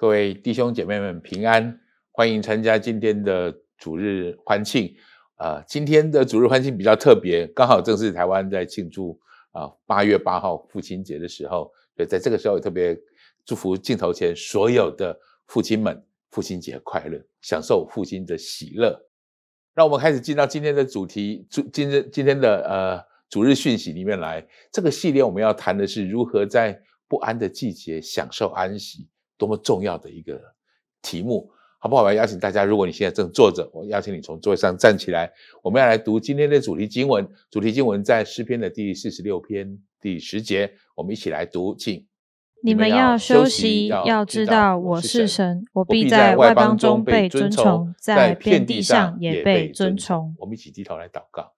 各位弟兄姐妹们平安，欢迎参加今天的主日欢庆。呃，今天的主日欢庆比较特别，刚好正是台湾在庆祝啊八月八号父亲节的时候，所以在这个时候也特别祝福镜头前所有的父亲们，父亲节快乐，享受父亲的喜乐。让我们开始进到今天的主题，主今天今天的呃主日讯息里面来。这个系列我们要谈的是如何在不安的季节享受安息。多么重要的一个题目，好不好？我要邀请大家，如果你现在正坐着，我邀请你从座位上站起来。我们要来读今天的主题经文，主题经文在诗篇的第四十六篇第十节。我们一起来读，请你们要休息，要知道我是神，我必在外邦中被尊崇，在遍地上也被尊崇。我们一起低头来祷告。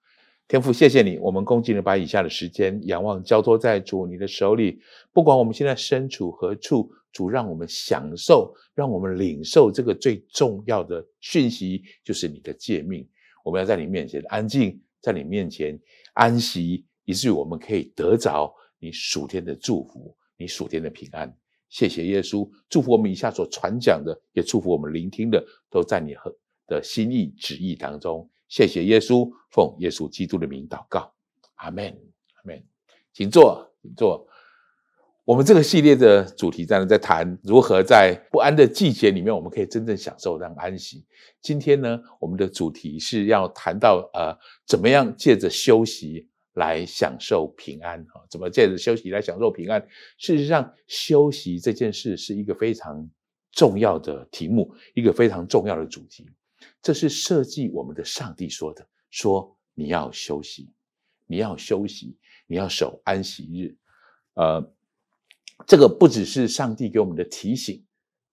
天父，谢谢你，我们恭敬的把以下的时间仰望交托在主你的手里。不管我们现在身处何处，主让我们享受，让我们领受这个最重要的讯息，就是你的诫命。我们要在你面前安静，在你面前安息，以至于我们可以得着你属天的祝福，你属天的平安。谢谢耶稣，祝福我们以下所传讲的，也祝福我们聆听的，都在你和的心意旨意当中。谢谢耶稣，奉耶稣基督的名祷告，阿门，阿门。请坐，请坐。我们这个系列的主题在在谈如何在不安的季节里面，我们可以真正享受让安息。今天呢，我们的主题是要谈到呃，怎么样借着休息来享受平安哈？怎么借着休息来享受平安？事实上，休息这件事是一个非常重要的题目，一个非常重要的主题。这是设计我们的上帝说的，说你要休息，你要休息，你要守安息日。呃，这个不只是上帝给我们的提醒，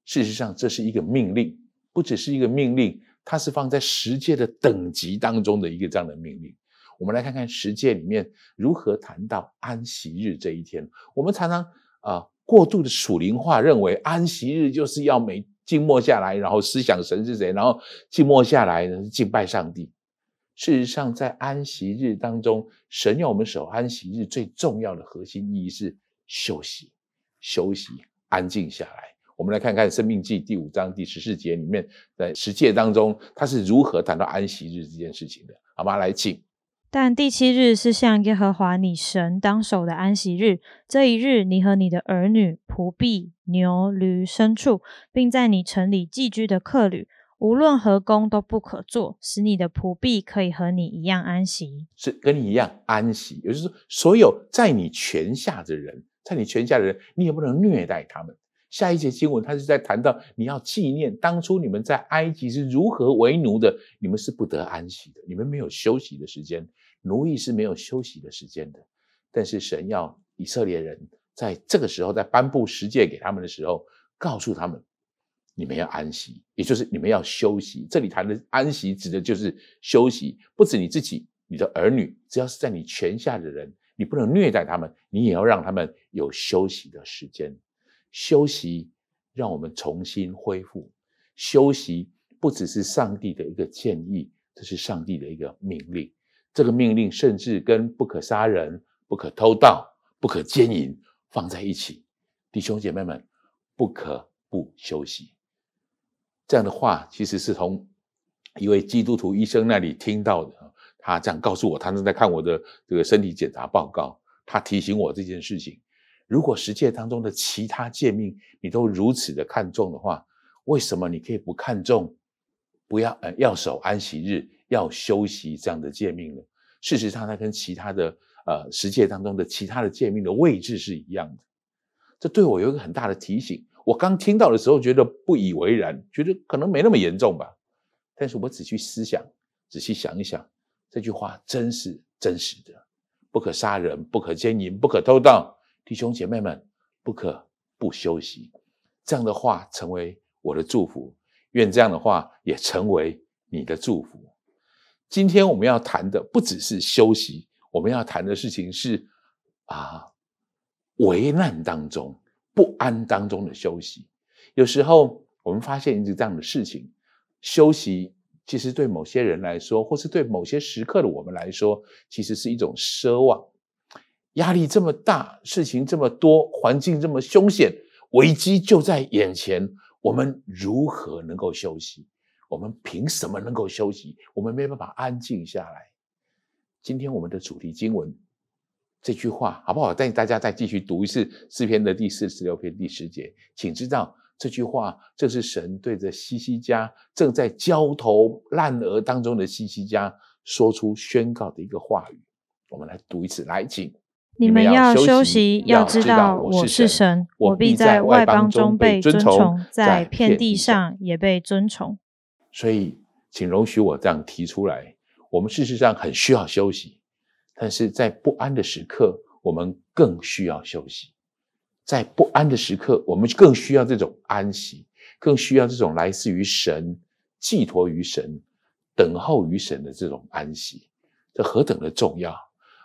事实上这是一个命令，不只是一个命令，它是放在十诫的等级当中的一个这样的命令。我们来看看十诫里面如何谈到安息日这一天。我们常常啊、过度的属灵化，认为安息日就是要每静默下来，然后思想神是谁，然后静默下来敬拜上帝。事实上，在安息日当中，神要我们守安息日最重要的核心意义是休息、休息、安静下来。我们来看看《生命记》第五章第十四节里面，在十诫当中，他是如何谈到安息日这件事情的。好吗？来，请。但第七日是向耶和华你神当守的安息日。这一日，你和你的儿女、仆婢、牛、驴、牲畜，并在你城里寄居的客旅，无论何工都不可做，使你的仆婢可以和你一样安息。是跟你一样安息，也就是说，所有在你权下的人，在你权下的人，你也不能虐待他们。下一节经文，他是在谈到你要纪念当初你们在埃及是如何为奴的，你们是不得安息的，你们没有休息的时间，奴役是没有休息的时间的。但是神要以色列人在这个时候，在颁布十诫给他们的时候，告诉他们，你们要安息，也就是你们要休息。这里谈的安息，指的就是休息，不止你自己，你的儿女，只要是在你权下的人，你不能虐待他们，你也要让他们有休息的时间。休息，让我们重新恢复。休息不只是上帝的一个建议，这是上帝的一个命令。这个命令甚至跟不可杀人、不可偷盗、不可奸淫放在一起。弟兄姐妹们，不可不休息。这样的话，其实是从一位基督徒医生那里听到的。他这样告诉我，他正在看我的这个身体检查报告，他提醒我这件事情。如果十诫当中的其他诫命你都如此的看重的话，为什么你可以不看重，不要呃要守安息日，要休息这样的诫命呢？事实上，它跟其他的呃十诫当中的其他的诫命的位置是一样的。这对我有一个很大的提醒。我刚听到的时候觉得不以为然，觉得可能没那么严重吧。但是我仔细思想，仔细想一想，这句话真是真实的：不可杀人，不可奸淫，不可偷盗。弟兄姐妹们，不可不休息。这样的话成为我的祝福，愿这样的话也成为你的祝福。今天我们要谈的不只是休息，我们要谈的事情是啊，危难当中、不安当中的休息。有时候我们发现一个这样的事情：休息其实对某些人来说，或是对某些时刻的我们来说，其实是一种奢望。压力这么大，事情这么多，环境这么凶险，危机就在眼前，我们如何能够休息？我们凭什么能够休息？我们没办法安静下来。今天我们的主题经文这句话好不好？带大家再继续读一次诗篇的第四十六篇第十节，请知道这句话，这是神对着西西家正在焦头烂额当中的西西家说出宣告的一个话语。我们来读一次，来，请。你们要休息，要知道我是神，我必在外邦中被尊崇，在遍地上也被尊崇。所以，请容许我这样提出来：我们事实上很需要休息，但是在不安的时刻，我们更需要休息。在不安的时刻，我们更需要这种安息，更需要这种来自于神、寄托于神、等候于神的这种安息。这何等的重要！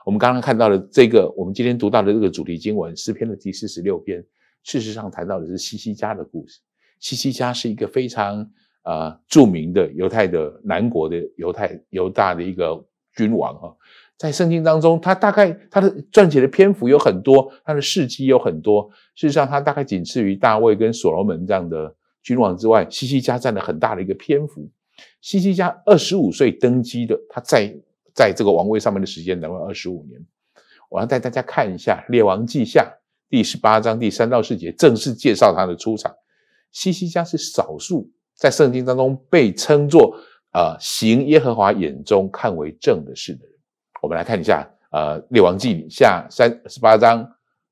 我们刚刚看到的这个，我们今天读到的这个主题经文诗篇的第四十六篇，事实上谈到的是西西家的故事。西西家是一个非常啊、著名的犹太的南国的犹太犹大的一个君王哈，在圣经当中，他大概他的撰写的篇幅有很多，他的事迹有很多。事实上，他大概仅次于大卫跟所罗门这样的君王之外，西西家占了很大的一个篇幅。西西家二十五岁登基的，他在。在这个王位上面的时间能够二十五年，我要带大家看一下《列王记下》第十八章第三到四节，正式介绍他的出场。西西家是少数在圣经当中被称作呃行耶和华眼中看为正的事的人。我们来看一下呃《列王记下》三十八章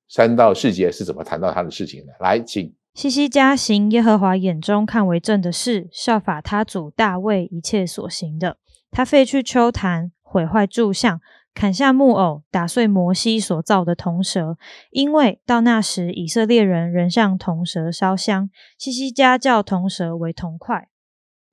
三到四节是怎么谈到他的事情的。来，请。西西家行耶和华眼中看为正的事，效法他祖大卫一切所行的。他废去秋坛。毁坏柱像，砍下木偶，打碎摩西所造的铜蛇，因为到那时以色列人仍向铜蛇烧香。西西家叫铜蛇为铜块。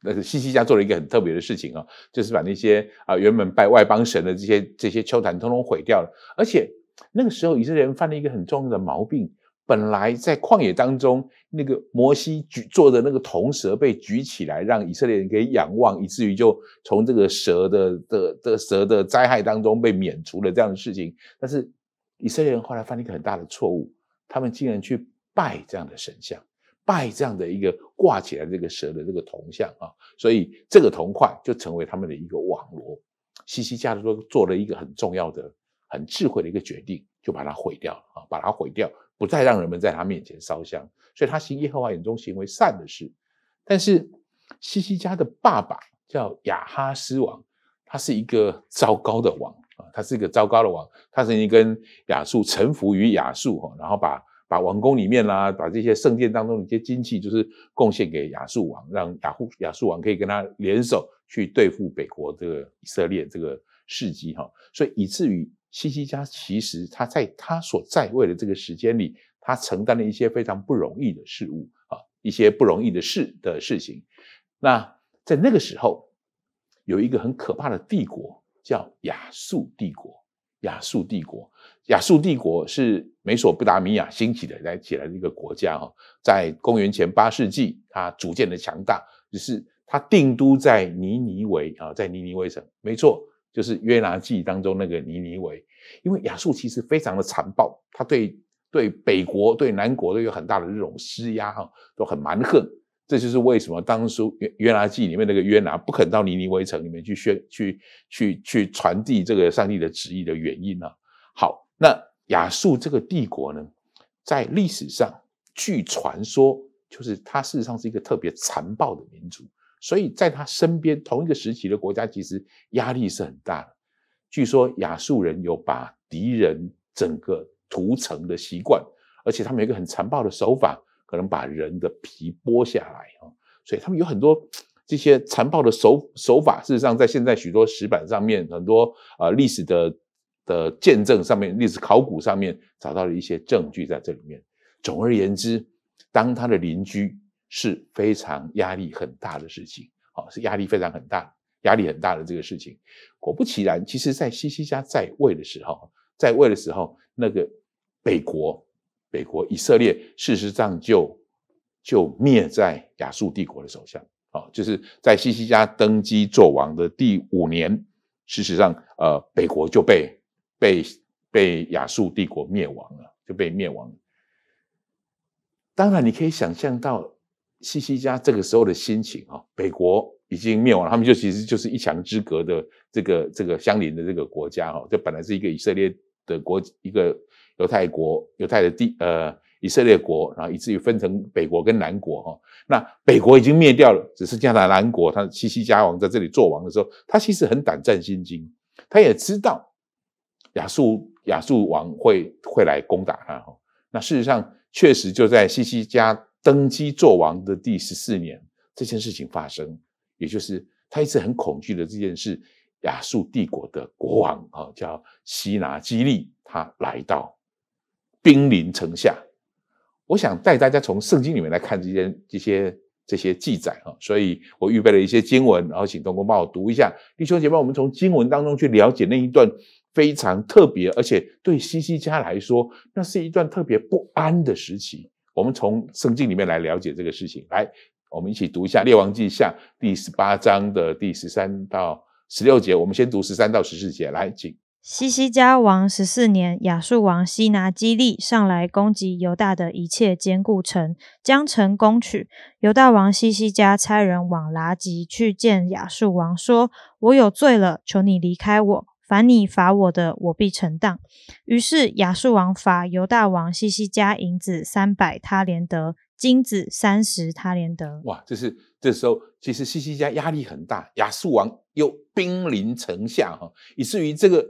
那是希西家做了一个很特别的事情啊，就是把那些啊、原本拜外邦神的这些这些丘坛通通毁掉了。而且那个时候以色列人犯了一个很重要的毛病。本来在旷野当中，那个摩西举做的那个铜蛇被举起来，让以色列人可以仰望，以至于就从这个蛇的的的蛇的灾害当中被免除了这样的事情。但是以色列人后来犯了一个很大的错误，他们竟然去拜这样的神像，拜这样的一个挂起来这个蛇的这个铜像啊，所以这个铜块就成为他们的一个网罗。西西家说做了一个很重要的、很智慧的一个决定，就把它毁掉啊，把它毁掉。不再让人们在他面前烧香，所以他行耶和华眼中行为善的事。但是西西家的爸爸叫亚哈斯王，他是一个糟糕的王啊，他是一个糟糕的王。他曾经跟亚述臣服于亚述哈，然后把把王宫里面啦，把这些圣殿当中的一些金器，就是贡献给亚述王，让亚户亚述王可以跟他联手去对付北国这个以色列这个事迹哈，所以以至于。西西家其实他在他所在位的这个时间里，他承担了一些非常不容易的事物啊，一些不容易的事的事情。那在那个时候，有一个很可怕的帝国叫亚述帝国。亚述帝国，亚述帝国是美索不达米亚兴起的来起来的一个国家哈，在公元前八世纪，它逐渐的强大，就是它定都在尼尼微啊，在尼尼微城，没错。就是约拿记当中那个尼尼微，因为亚述其实非常的残暴，他对对北国对南国都有很大的这种施压哈，都很蛮横。这就是为什么当初约约拿记里面那个约拿不肯到尼尼微城里面去宣去去去传递这个上帝的旨意的原因呢？好，那亚述这个帝国呢，在历史上据传说，就是它事实上是一个特别残暴的民族。所以在他身边同一个时期的国家，其实压力是很大的。据说亚述人有把敌人整个屠城的习惯，而且他们有一个很残暴的手法，可能把人的皮剥下来啊。所以他们有很多这些残暴的手手法。事实上，在现在许多石板上面，很多呃历史的的见证上面，历史考古上面找到了一些证据在这里面。总而言之，当他的邻居。是非常压力很大的事情，好，是压力非常很大，压力很大的这个事情。果不其然，其实，在西西家在位的时候，在位的时候，那个北国，北国以色列，事实上就就灭在亚述帝国的手下，好，就是在西西家登基做王的第五年，事实上，呃，北国就被被被亚述帝国灭亡了，就被灭亡了。当然，你可以想象到。西西家这个时候的心情啊，北国已经灭亡了，他们就其实就是一墙之隔的这个这个相邻的这个国家哈，这本来是一个以色列的国，一个犹太国，犹太的地呃以色列国，然后以至于分成北国跟南国哈。那北国已经灭掉了，只剩下南国，他西西家王在这里做王的时候，他其实很胆战心惊，他也知道亚述亚述王会会来攻打他哈。那事实上确实就在西西家。登基做王的第十四年，这件事情发生，也就是他一直很恐惧的这件事。亚述帝国的国王啊，叫西拿基利，他来到，兵临城下。我想带大家从圣经里面来看这些这些这些记载哈，所以我预备了一些经文，然后请同工帮我读一下。弟兄姐妹，我们从经文当中去了解那一段非常特别，而且对西西家来说，那是一段特别不安的时期。我们从圣经里面来了解这个事情，来，我们一起读一下《列王记下》第十八章的第十三到十六节。我们先读十三到十四节，来，请。西西家王十四年，亚述王西拿基立上来攻击犹大的一切坚固城，将城攻取。犹大王西西家差人往拉吉去见亚述王，说：“我有罪了，求你离开我。”凡你罚我的，我必承当。于是亚述王罚犹大王西西家银子三百他连得，金子三十他连得。哇，这是这时候，其实西西家压力很大，亚述王又兵临城下，哈，以至于这个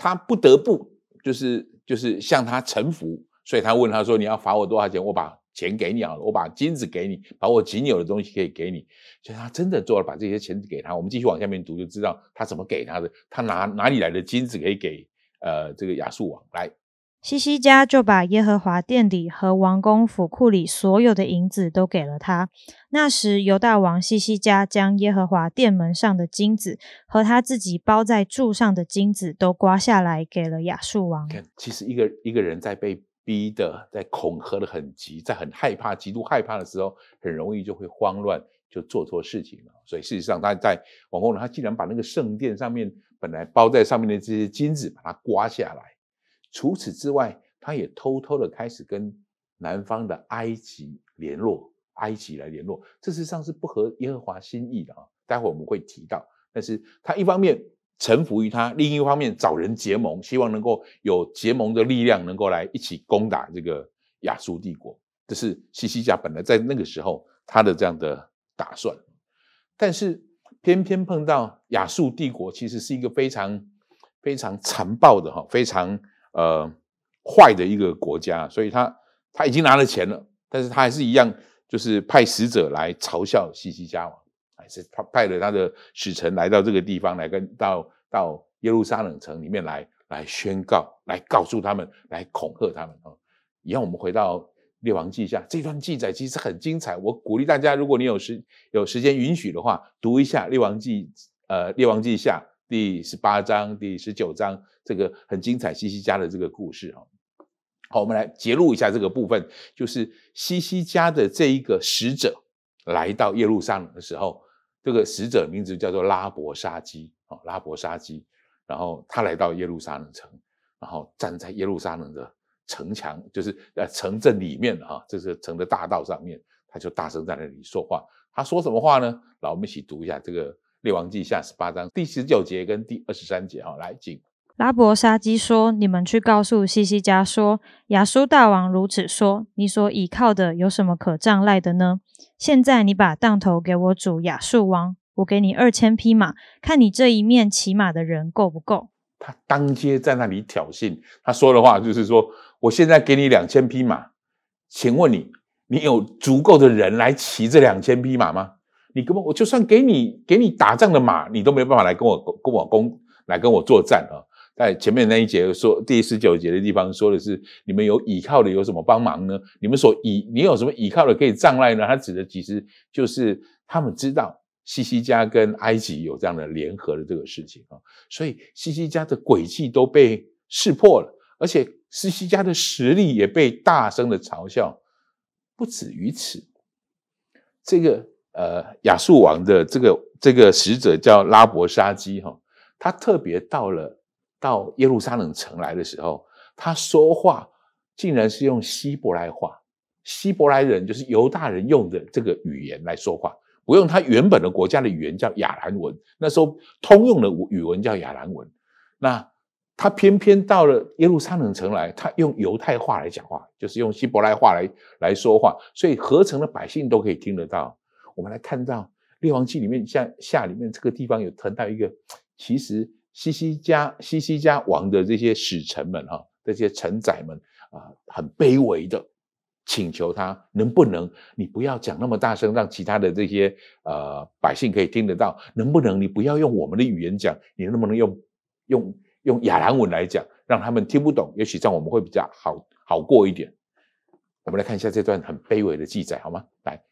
他不得不就是就是向他臣服，所以他问他说：“你要罚我多少钱？我把。”钱给你好了，我把金子给你，把我仅有的东西可以给你。所以他真的做了，把这些钱给他。我们继续往下面读，就知道他怎么给他的。他拿哪里来的金子可以给呃这个亚述王？来，西西家就把耶和华殿里和王宫府库里所有的银子都给了他。那时犹大王西西家将耶和华殿门上的金子和他自己包在柱上的金子都刮下来给了亚述王。其实一个一个人在被。逼的，在恐吓的很急，在很害怕、极度害怕的时候，很容易就会慌乱，就做错事情了。所以事实上，他在往后呢，他竟然把那个圣殿上面本来包在上面的这些金子，把它刮下来。除此之外，他也偷偷的开始跟南方的埃及联络，埃及来联络，这事实上是不合耶和华心意的啊。待会我们会提到，但是他一方面。臣服于他，另一方面找人结盟，希望能够有结盟的力量，能够来一起攻打这个亚述帝国。这是西西家本来在那个时候他的这样的打算，但是偏偏碰到亚述帝国，其实是一个非常非常残暴的哈，非常呃坏的一个国家，所以他他已经拿了钱了，但是他还是一样，就是派使者来嘲笑西西家王。还是派派了他的使臣来到这个地方，来跟到到耶路撒冷城里面来来宣告，来告诉他们，来恐吓他们啊！以后我们回到列王记下这段记载，其实很精彩。我鼓励大家，如果你有时有时间允许的话，读一下列王记呃列王记下第十八章、第十九章这个很精彩西西家的这个故事啊。好，我们来揭露一下这个部分，就是西西家的这一个使者来到耶路撒冷的时候。这个使者名字叫做拉伯沙基啊，拉伯沙基，然后他来到耶路撒冷城，然后站在耶路撒冷的城墙，就是呃城镇里面哈，这是城的大道上面，他就大声在那里说话。他说什么话呢？来，我们一起读一下这个列王记下十八章第十九节跟第二十三节哈，来，请。拉伯沙基说：“你们去告诉西西家说，亚述大王如此说：你所倚靠的有什么可仗赖的呢？现在你把当头给我主亚述王，我给你二千匹马，看你这一面骑马的人够不够？”他当街在那里挑衅，他说的话就是说：“我现在给你两千匹马，请问你，你有足够的人来骑这两千匹马吗？你根本我就算给你给你打仗的马，你都没办法来跟我跟我攻来跟我作战啊！”在前面那一节说第十九节的地方说的是，你们有倚靠的有什么帮忙呢？你们所倚你有什么倚靠的可以仗赖呢？他指的其实就是他们知道西西家跟埃及有这样的联合的这个事情啊，所以西西家的诡计都被识破了，而且西西家的实力也被大声的嘲笑。不止于此，这个呃亚述王的这个这个使者叫拉伯沙基哈，他特别到了。到耶路撒冷城来的时候，他说话竟然是用希伯来话，希伯来人，就是犹大人用的这个语言来说话，不用他原本的国家的语言叫亚兰文。那时候通用的语文叫亚兰文。那他偏偏到了耶路撒冷城来，他用犹太话来讲话，就是用希伯来话来来说话，所以合成的百姓都可以听得到。我们来看到《列王记》里面，像下里面这个地方有谈到一个，其实西西家西西家王的这些使臣们哈，这些臣宰们啊，很卑微的请求他，能不能你不要讲那么大声，让其他的这些呃百姓可以听得到？能不能你不要用我们的语言讲，你能不能用用？用亚兰文来讲，让他们听不懂，也许这样我们会比较好好过一点。我们来看一下这段很卑微的记载，好吗？来，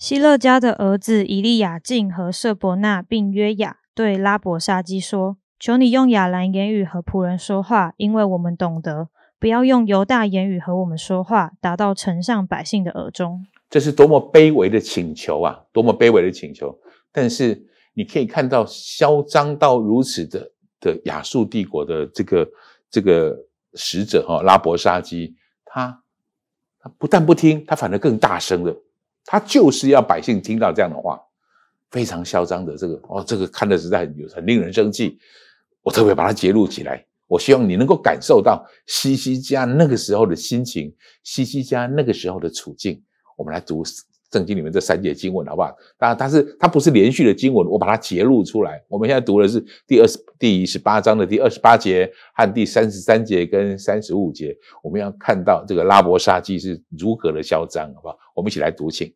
希勒家的儿子以利亚敬和舍伯纳并约雅对拉伯沙基说：“求你用亚兰言语和仆人说话，因为我们懂得；不要用犹大言语和我们说话，达到城上百姓的耳中。”这是多么卑微的请求啊！多么卑微的请求！但是你可以看到，嚣张到如此的。的亚述帝国的这个这个使者哈拉伯沙基，他他不但不听，他反而更大声了。他就是要百姓听到这样的话，非常嚣张的这个哦，这个看的实在很很令人生气。我特别把它揭露起来，我希望你能够感受到西西家那个时候的心情，西西家那个时候的处境。我们来读。圣经里面这三节经文，好不好？当然，它是它不是连续的经文，我把它截录出来。我们现在读的是第二十第十八章的第二十八节和第三十三节跟三十五节。我们要看到这个拉伯沙基是如何的嚣张，好不好？我们一起来读，请。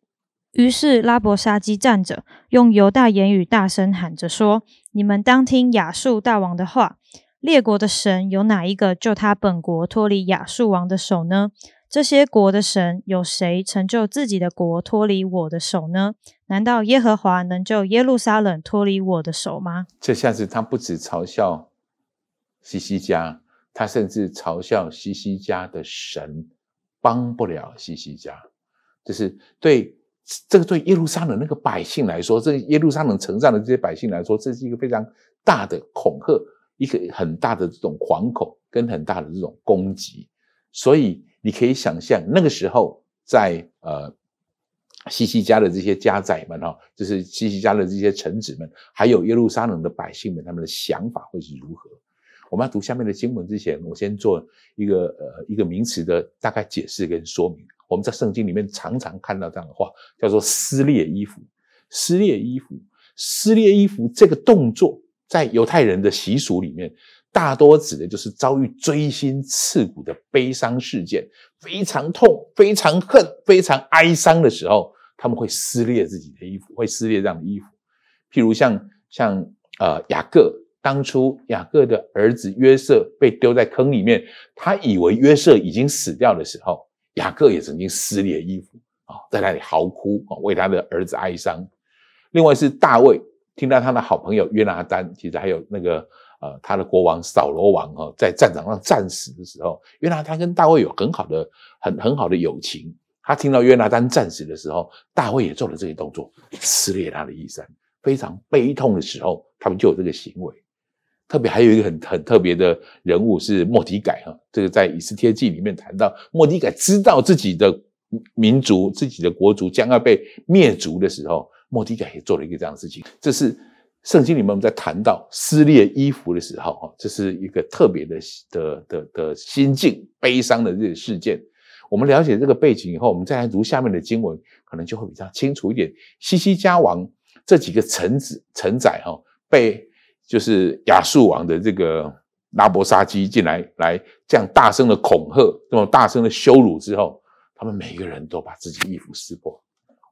于是拉伯沙基站着，用犹大言语大声喊着说：“你们当听亚述大王的话。列国的神有哪一个救他本国脱离亚述王的手呢？”这些国的神有谁成就自己的国脱离我的手呢？难道耶和华能救耶路撒冷脱离我的手吗？这下子他不止嘲笑西西家，他甚至嘲笑西西家的神帮不了西西家。就是对这个对耶路撒冷那个百姓来说，这耶路撒冷城上的这些百姓来说，这是一个非常大的恐吓，一个很大的这种惶恐跟很大的这种攻击，所以。你可以想象那个时候在，呃西西家的这些家宅们哈，就是西西家的这些臣子们，还有耶路撒冷的百姓们，他们的想法会是如何？我们要读下面的经文之前，我先做一个呃一个名词的大概解释跟说明。我们在圣经里面常常看到这样的话，叫做撕裂衣服。撕裂衣服，撕裂衣服这个动作，在犹太人的习俗里面。大多指的就是遭遇锥心刺骨的悲伤事件，非常痛、非常恨、非常哀伤的时候，他们会撕裂自己的衣服，会撕裂这样的衣服。譬如像像呃雅各，当初雅各的儿子约瑟被丢在坑里面，他以为约瑟已经死掉的时候，雅各也曾经撕裂衣服啊，在那里嚎哭啊，为他的儿子哀伤。另外是大卫，听到他的好朋友约拿单，其实还有那个。呃，他的国王扫罗王哈，在战场上战死的时候，约拿单跟大卫有很好的、很很好的友情。他听到约拿单战死的时候，大卫也做了这个动作，撕裂他的衣衫，非常悲痛的时候，他们就有这个行为。特别还有一个很很特别的人物是莫迪改哈，这个在以斯帖记里面谈到，莫迪改知道自己的民族、自己的国族将要被灭族的时候，莫迪改也做了一个这样的事情，这是。圣经里面我们在谈到撕裂衣服的时候，哈，这是一个特别的的的的心境，悲伤的这个事件。我们了解这个背景以后，我们再来读下面的经文，可能就会比较清楚一点。西西家王这几个臣子臣宰，哈，被就是亚述王的这个拉伯沙基进来，来这样大声的恐吓，这么大声的羞辱之后，他们每一个人都把自己衣服撕破。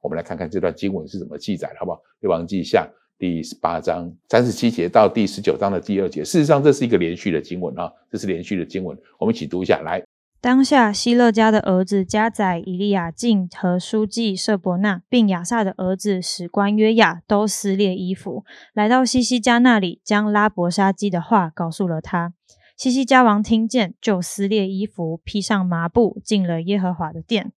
我们来看看这段经文是怎么记载的，好不好？列王记下。第十八章三十七节到第十九章的第二节，事实上这是一个连续的经文啊，这是连续的经文，我们一起读一下来。当下希勒家的儿子加宰以利亚敬和书记舍伯纳，并亚萨的儿子史官约雅都撕裂衣服，来到西西家那里，将拉伯沙基的话告诉了他。西西家王听见，就撕裂衣服，披上麻布，进了耶和华的殿。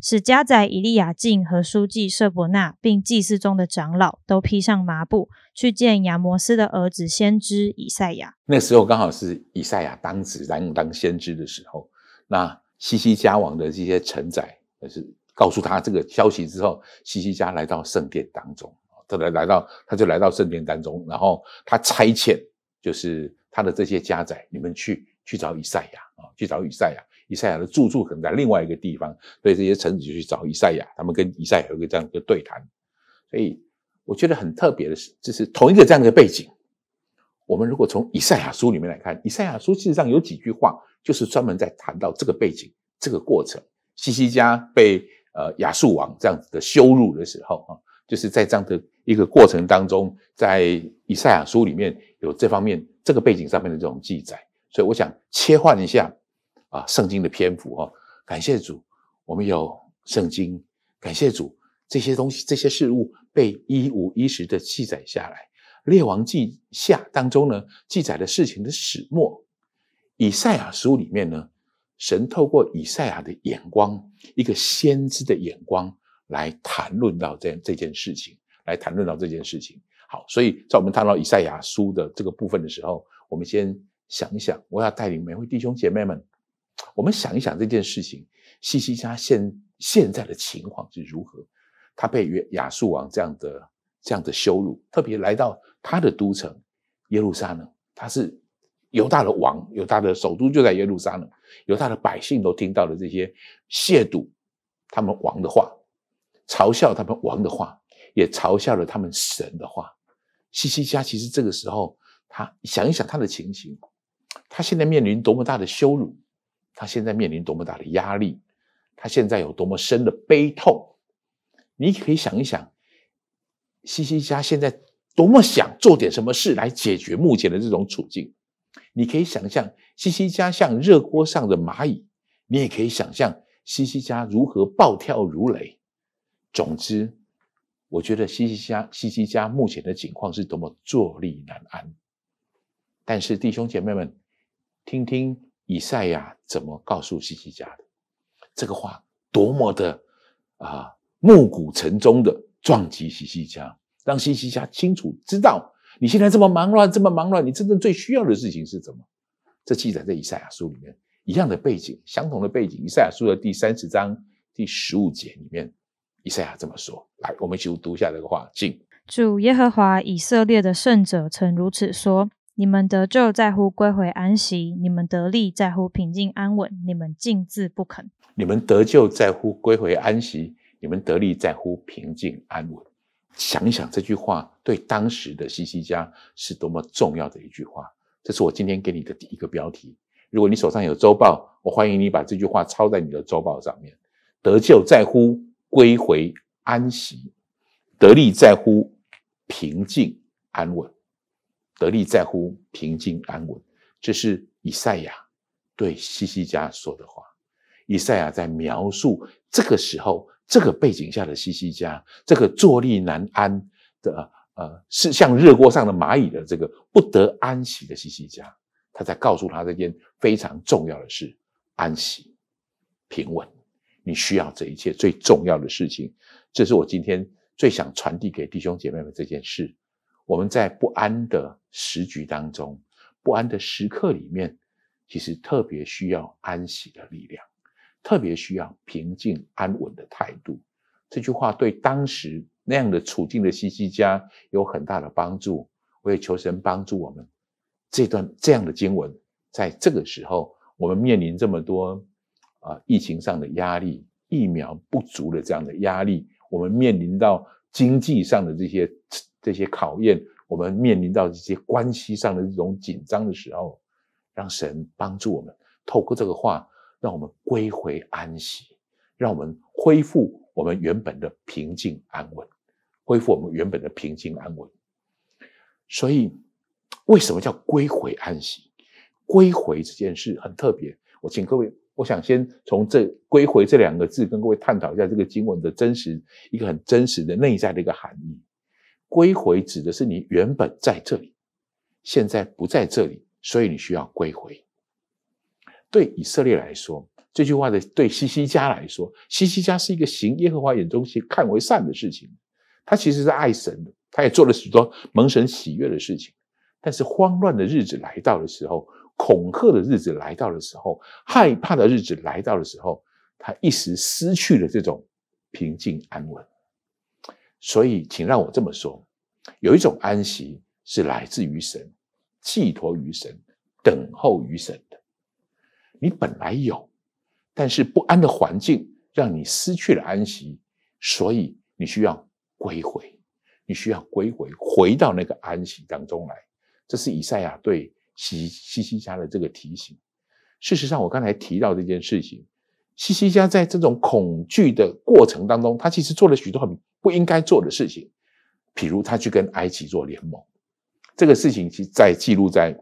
使家宰以利亚敬和书记舍伯纳，并祭司中的长老都披上麻布，去见亚摩斯的儿子先知以赛亚。那时候刚好是以赛亚当子当当先知的时候。那西西家王的这些臣宰就是告诉他这个消息之后，西西家来到圣殿当中，他来来到他就来到圣殿当中，然后他差遣就是他的这些家宰，你们去去找以赛亚啊，去找以赛亚。以赛亚的住处可能在另外一个地方，所以这些臣子就去找以赛亚，他们跟以赛亚有一个这样的对谈。所以我觉得很特别的是，就是同一个这样的背景。我们如果从以赛亚书里面来看，以赛亚书事实上有几句话，就是专门在谈到这个背景、这个过程。西西家被呃亚述王这样子的羞辱的时候啊，就是在这样的一个过程当中，在以赛亚书里面有这方面这个背景上面的这种记载。所以我想切换一下。啊，圣经的篇幅哈，感谢主，我们有圣经，感谢主，这些东西、这些事物被一五一十的记载下来。列王记下当中呢，记载了事情的始末。以赛亚书里面呢，神透过以赛亚的眼光，一个先知的眼光来谈论到这这件事情，来谈论到这件事情。好，所以在我们谈到以赛亚书的这个部分的时候，我们先想一想，我要带领每位弟兄姐妹们。我们想一想这件事情，西西家现现在的情况是如何？他被约亚述王这样的这样的羞辱，特别来到他的都城耶路撒冷，他是犹大的王，犹大的首都就在耶路撒冷，犹大的百姓都听到了这些亵渎他们王的话，嘲笑他们王的话，也嘲笑了他们神的话。西西家其实这个时候，他想一想他的情形，他现在面临多么大的羞辱。他现在面临多么大的压力，他现在有多么深的悲痛，你可以想一想，西西家现在多么想做点什么事来解决目前的这种处境。你可以想象西西家像热锅上的蚂蚁，你也可以想象西西家如何暴跳如雷。总之，我觉得西西家西西家目前的境况是多么坐立难安。但是弟兄姐妹们，听听。以赛亚怎么告诉西西家的？这个话多么的啊，暮鼓晨钟的撞击西西家，让西西家清楚知道你现在这么忙乱，这么忙乱，你真正最需要的事情是什么？这记载在以赛亚书里面一样的背景，相同的背景。以赛亚书的第三十章第十五节里面，以赛亚这么说：“来，我们一起读一下这个话。”请主耶和华以色列的圣者曾如此说。你们得救在乎归回安息，你们得利在乎平静安稳，你们竟自不肯。你们得救在乎归回安息，你们得利在乎平静安稳。想一想这句话对当时的西西家是多么重要的一句话。这是我今天给你的第一个标题。如果你手上有周报，我欢迎你把这句话抄在你的周报上面。得救在乎归回安息，得利在乎平静安稳。得力在乎平静安稳，这是以赛亚对西西家说的话。以赛亚在描述这个时候、这个背景下的西西家，这个坐立难安的，呃，是像热锅上的蚂蚁的这个不得安息的西西家。他在告诉他这件非常重要的事：安息、平稳。你需要这一切最重要的事情，这是我今天最想传递给弟兄姐妹们这件事。我们在不安的时局当中，不安的时刻里面，其实特别需要安息的力量，特别需要平静安稳的态度。这句话对当时那样的处境的希西家有很大的帮助。我也求神帮助我们，这段这样的经文，在这个时候，我们面临这么多啊疫情上的压力、疫苗不足的这样的压力，我们面临到经济上的这些。这些考验，我们面临到这些关系上的这种紧张的时候，让神帮助我们，透过这个话，让我们归回安息，让我们恢复我们原本的平静安稳，恢复我们原本的平静安稳。所以，为什么叫归回安息？归回这件事很特别，我请各位，我想先从这“归回”这两个字跟各位探讨一下这个经文的真实，一个很真实的内在的一个含义。归回指的是你原本在这里，现在不在这里，所以你需要归回。对以色列来说，这句话的对西西家来说，西西家是一个行耶和华眼中看为善的事情，他其实是爱神的，他也做了许多蒙神喜悦的事情。但是慌乱的日子来到的时候，恐吓的日子来到的时候，害怕的日子来到的时候，他一时失去了这种平静安稳。所以，请让我这么说：有一种安息是来自于神，寄托于神，等候于神的。你本来有，但是不安的环境让你失去了安息，所以你需要归回，你需要归回，回到那个安息当中来。这是以赛亚对西西西家的这个提醒。事实上，我刚才提到这件事情，西西家在这种恐惧的过程当中，他其实做了许多很不应该做的事情，譬如他去跟埃及做联盟，这个事情其实在记录在。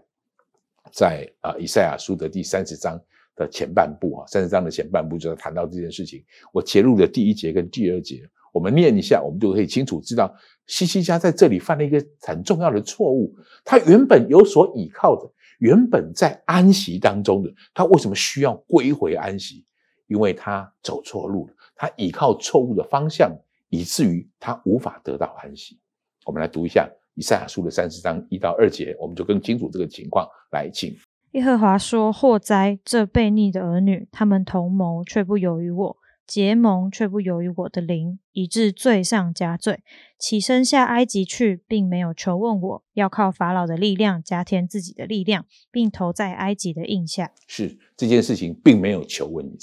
在啊，以赛亚书的第三十章的前半部啊，三十章的前半部就谈到这件事情。我节录的第一节跟第二节，我们念一下，我们就可以清楚知道，西西家在这里犯了一个很重要的错误。他原本有所倚靠的，原本在安息当中的，他为什么需要归回安息？因为他走错路了，他倚靠错误的方向，以至于他无法得到安息。我们来读一下。以赛亚书的三十章一到二节，我们就更清楚这个情况。来，请耶和华说：“祸灾，这悖逆的儿女，他们同谋却不由于我，结盟却不由于我的灵，以致罪上加罪。起身下埃及去，并没有求问我，要靠法老的力量加添自己的力量，并投在埃及的印下。”是这件事情，并没有求问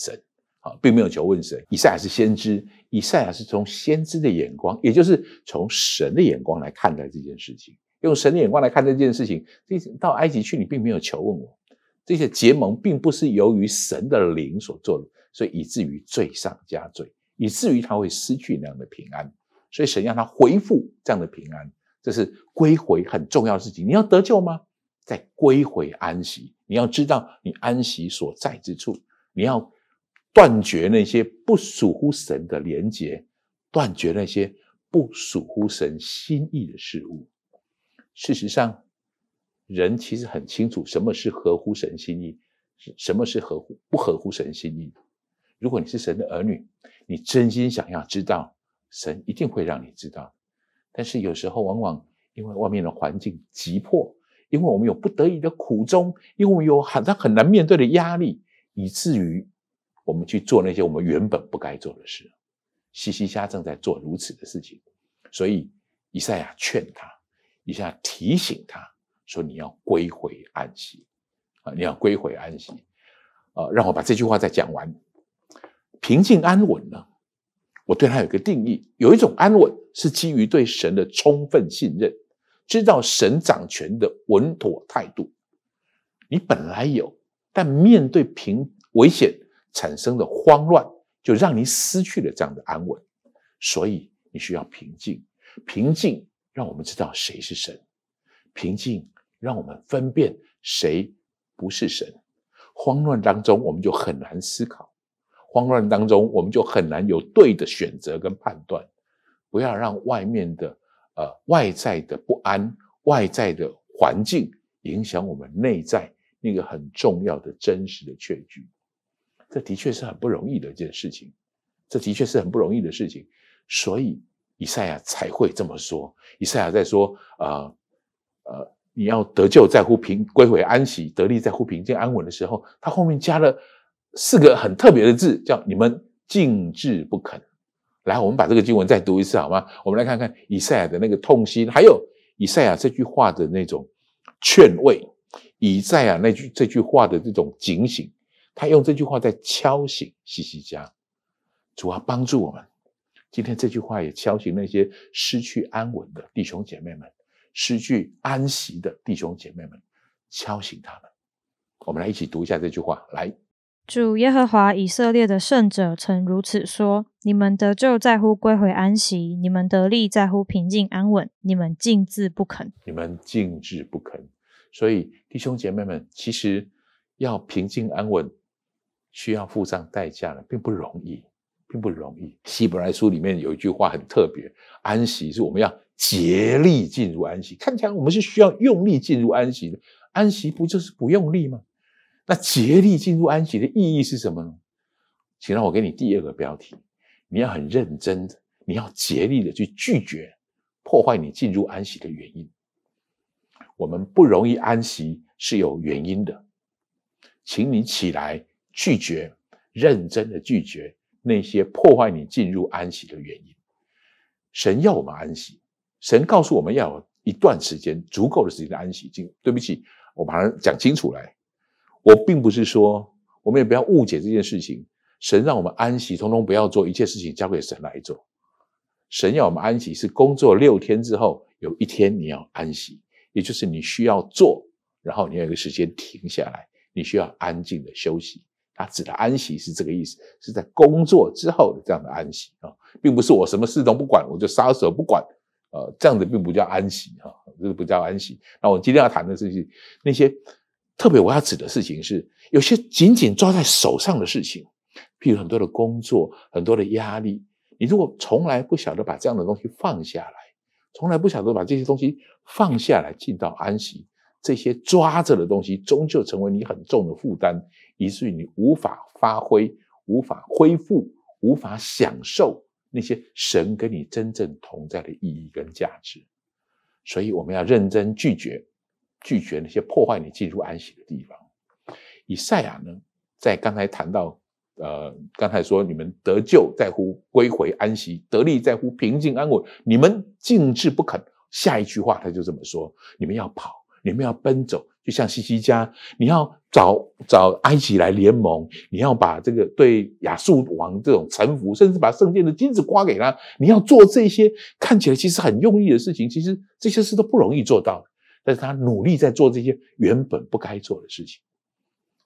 神。并没有求问神。以赛亚是先知，以赛亚是从先知的眼光，也就是从神的眼光来看待这件事情。用神的眼光来看待这件事情，这到埃及去，你并没有求问我。这些结盟并不是由于神的灵所做的，所以以至于罪上加罪，以至于他会失去那样的平安。所以神让他恢复这样的平安，这是归回很重要的事情。你要得救吗？再归回安息。你要知道你安息所在之处，你要。断绝那些不属乎神的连结，断绝那些不属乎神心意的事物。事实上，人其实很清楚什么是合乎神心意，什么是合乎不合乎神心意。如果你是神的儿女，你真心想要知道，神一定会让你知道。但是有时候，往往因为外面的环境急迫，因为我们有不得已的苦衷，因为我们有很他很难面对的压力，以至于。我们去做那些我们原本不该做的事，西西家正在做如此的事情，所以以赛亚劝他，以赛亚提醒他说：“你要归回安息啊，你要归回安息啊。”让我把这句话再讲完。平静安稳呢？我对他有个定义，有一种安稳是基于对神的充分信任，知道神掌权的稳妥态度。你本来有，但面对平危险。产生的慌乱，就让你失去了这样的安稳，所以你需要平静。平静让我们知道谁是神，平静让我们分辨谁不是神。慌乱当中，我们就很难思考；慌乱当中，我们就很难有对的选择跟判断。不要让外面的呃外在的不安、外在的环境影响我们内在那个很重要的真实的确据。这的确是很不容易的一件事情，这的确是很不容易的事情，所以以赛亚才会这么说。以赛亚在说：“呃，呃，你要得救在乎平归回安息，得力在乎平静安稳的时候，他后面加了四个很特别的字，叫你们静滞不肯。”来，我们把这个经文再读一次好吗？我们来看看以赛亚的那个痛心，还有以赛亚这句话的那种劝慰，以赛亚那句这句话的这种警醒。他用这句话在敲醒西西家，主要帮助我们。今天这句话也敲醒那些失去安稳的弟兄姐妹们，失去安息的弟兄姐妹们，敲醒他们。我们来一起读一下这句话。来，主耶和华以色列的圣者曾如此说：你们得救在乎归回安息，你们得力在乎平静安稳，你们静滞不肯。你们静滞不肯。所以弟兄姐妹们，其实要平静安稳。需要付上代价的，并不容易，并不容易。希伯来书里面有一句话很特别：安息是我们要竭力进入安息。看起来我们是需要用力进入安息的，安息不就是不用力吗？那竭力进入安息的意义是什么呢？请让我给你第二个标题：你要很认真的，你要竭力的去拒绝破坏你进入安息的原因。我们不容易安息是有原因的，请你起来。拒绝认真的拒绝那些破坏你进入安息的原因。神要我们安息，神告诉我们要有一段时间足够的时间的安息。对不起，我把它讲清楚来。我并不是说，我们也不要误解这件事情。神让我们安息，通通不要做，一切事情交给神来做。神要我们安息，是工作六天之后有一天你要安息，也就是你需要做，然后你要有一个时间停下来，你需要安静的休息。他指的安息是这个意思，是在工作之后的这样的安息啊，并不是我什么事都不管，我就撒手不管，呃，这样子并不叫安息啊，这个不叫安息。那我今天要谈的事情，那些特别我要指的事情是，有些紧紧抓在手上的事情，譬如很多的工作，很多的压力，你如果从来不晓得把这样的东西放下来，从来不晓得把这些东西放下来，进到安息。这些抓着的东西，终究成为你很重的负担，以至于你无法发挥、无法恢复、无法享受那些神跟你真正同在的意义跟价值。所以，我们要认真拒绝，拒绝那些破坏你进入安息的地方。以赛亚呢，在刚才谈到，呃，刚才说你们得救在乎归回安息，得力在乎平静安稳，你们静置不肯。下一句话他就这么说：你们要跑。你们要奔走，就像西西家，你要找找埃及来联盟，你要把这个对亚述王这种臣服，甚至把圣殿的金子刮给他，你要做这些看起来其实很用力的事情，其实这些事都不容易做到，但是他努力在做这些原本不该做的事情。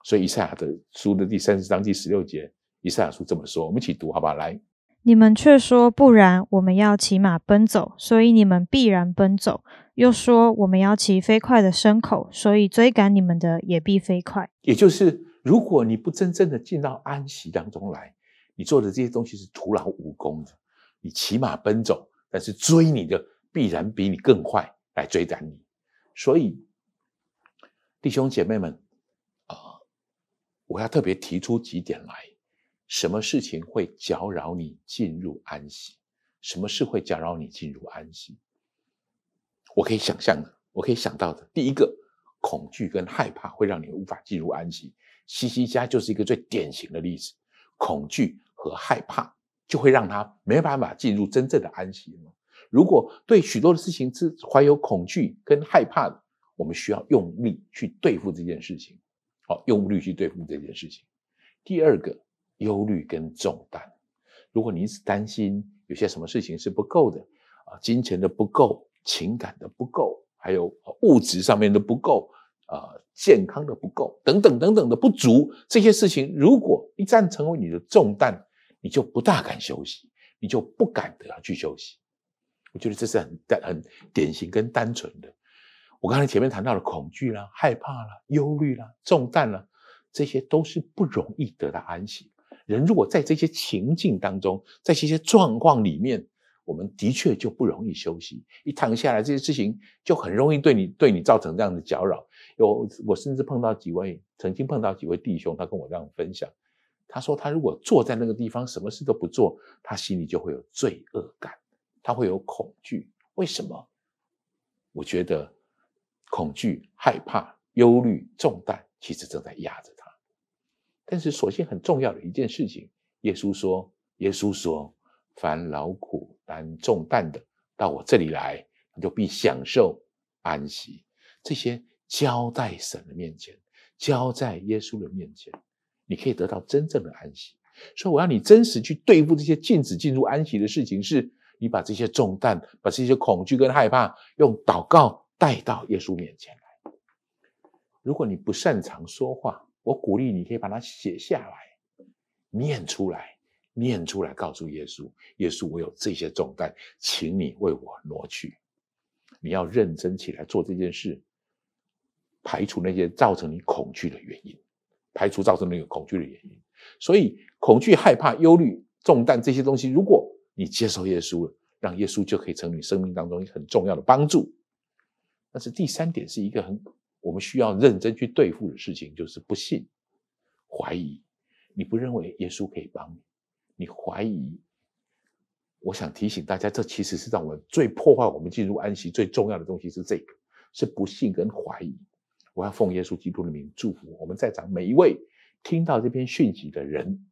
所以以赛亚的书的第三十章第十六节，以赛亚书这么说，我们一起读好不好？来。你们却说不然，我们要骑马奔走，所以你们必然奔走；又说我们要骑飞快的牲口，所以追赶你们的也必飞快。也就是，如果你不真正的进到安息当中来，你做的这些东西是徒劳无功的。你骑马奔走，但是追你的必然比你更快来追赶你。所以，弟兄姐妹们啊，我要特别提出几点来。什么事情会搅扰你进入安息？什么事会搅扰你进入安息？我可以想象的，我可以想到的，第一个，恐惧跟害怕会让你无法进入安息。西西家就是一个最典型的例子，恐惧和害怕就会让他没办法进入真正的安息。如果对许多的事情是怀有恐惧跟害怕的，我们需要用力去对付这件事情。好，用力去对付这件事情。第二个。忧虑跟重担，如果你一直担心有些什么事情是不够的啊，金钱的不够，情感的不够，还有物质上面的不够啊，健康的不够，等等等等的不足，这些事情如果一旦成为你的重担，你就不大敢休息，你就不敢得去休息。我觉得这是很单很典型跟单纯的。我刚才前面谈到了恐惧啦、害怕啦、忧虑啦、重担啦，这些都是不容易得到安息。人如果在这些情境当中，在这些状况里面，我们的确就不容易休息。一躺下来，这些事情就很容易对你对你造成这样的搅扰。有我甚至碰到几位，曾经碰到几位弟兄，他跟我这样分享，他说他如果坐在那个地方，什么事都不做，他心里就会有罪恶感，他会有恐惧。为什么？我觉得恐惧、害怕、忧虑、重担，其实正在压着他。但是，所幸很重要的一件事情，耶稣说：“耶稣说，凡劳苦担重担的，到我这里来，你就必享受安息。这些交在神的面前，交在耶稣的面前，你可以得到真正的安息。所以，我要你真实去对付这些禁止进入安息的事情，是你把这些重担、把这些恐惧跟害怕，用祷告带到耶稣面前来。如果你不擅长说话，我鼓励你，可以把它写下来，念出来，念出来，告诉耶稣：耶稣，我有这些重担，请你为我挪去。你要认真起来做这件事，排除那些造成你恐惧的原因，排除造成那个恐惧的原因。所以，恐惧、害怕、忧虑、重担这些东西，如果你接受耶稣了，让耶稣就可以成为你生命当中很重要的帮助。但是第三点是一个很。我们需要认真去对付的事情，就是不信、怀疑。你不认为耶稣可以帮你，你怀疑。我想提醒大家，这其实是让我们最破坏我们进入安息最重要的东西是这个，是不信跟怀疑。我要奉耶稣基督的名祝福我们在场每一位听到这篇讯息的人，